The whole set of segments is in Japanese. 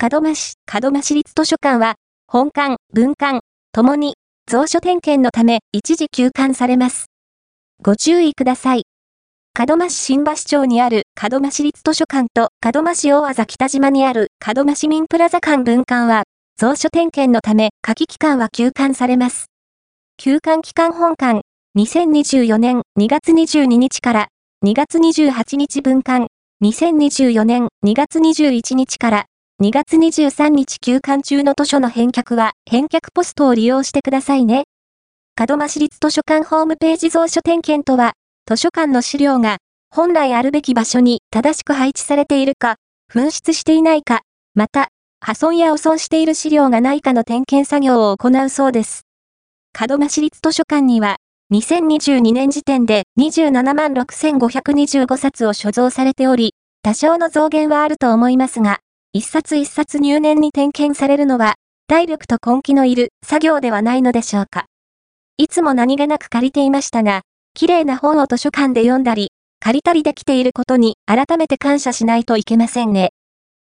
門真市、門真市立図書館は、本館、文館、ともに、蔵書点検のため一時休館されます。ご注意ください。門真市新橋町にある門真市立図書館と門真市大和北島にある門真市民プラザ館文館は、蔵書点検のため夏季期間は休館されます。休館期間本館、2024年2月22日から2月28日分館、2024年2月21日から2月23日休館中の図書の返却は返却ポストを利用してくださいね。門真市立図書館ホームページ蔵書点検とは、図書館の資料が本来あるべき場所に正しく配置されているか、紛失していないか、また、破損や汚損している資料がないかの点検作業を行うそうです。門真市立図書館には、2022年時点で27万6525冊を所蔵されており、多少の増減はあると思いますが、一冊一冊入念に点検されるのは、体力と根気のいる作業ではないのでしょうか。いつも何気なく借りていましたが、綺麗な本を図書館で読んだり、借りたりできていることに改めて感謝しないといけませんね。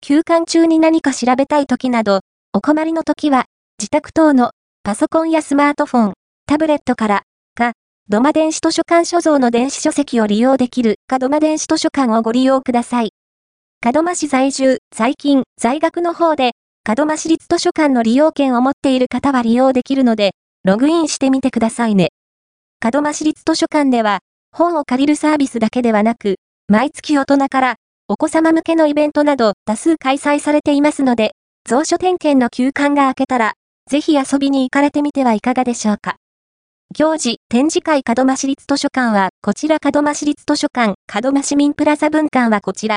休館中に何か調べたい時など、お困りの時は、自宅等のパソコンやスマートフォン、タブレットから、か、土間電子図書館所蔵の電子書籍を利用できる門間電子図書館をご利用ください。門真市在住、最近、在学の方で、門真市立図書館の利用券を持っている方は利用できるので、ログインしてみてくださいね。門真市立図書館では、本を借りるサービスだけではなく、毎月大人からお子様向けのイベントなど多数開催されていますので、蔵書点検の休館が明けたら、ぜひ遊びに行かれてみてはいかがでしょうか。行事、展示会門真市立図書館は、こちら門真市立図書館、門真市民プラザ文館はこちら、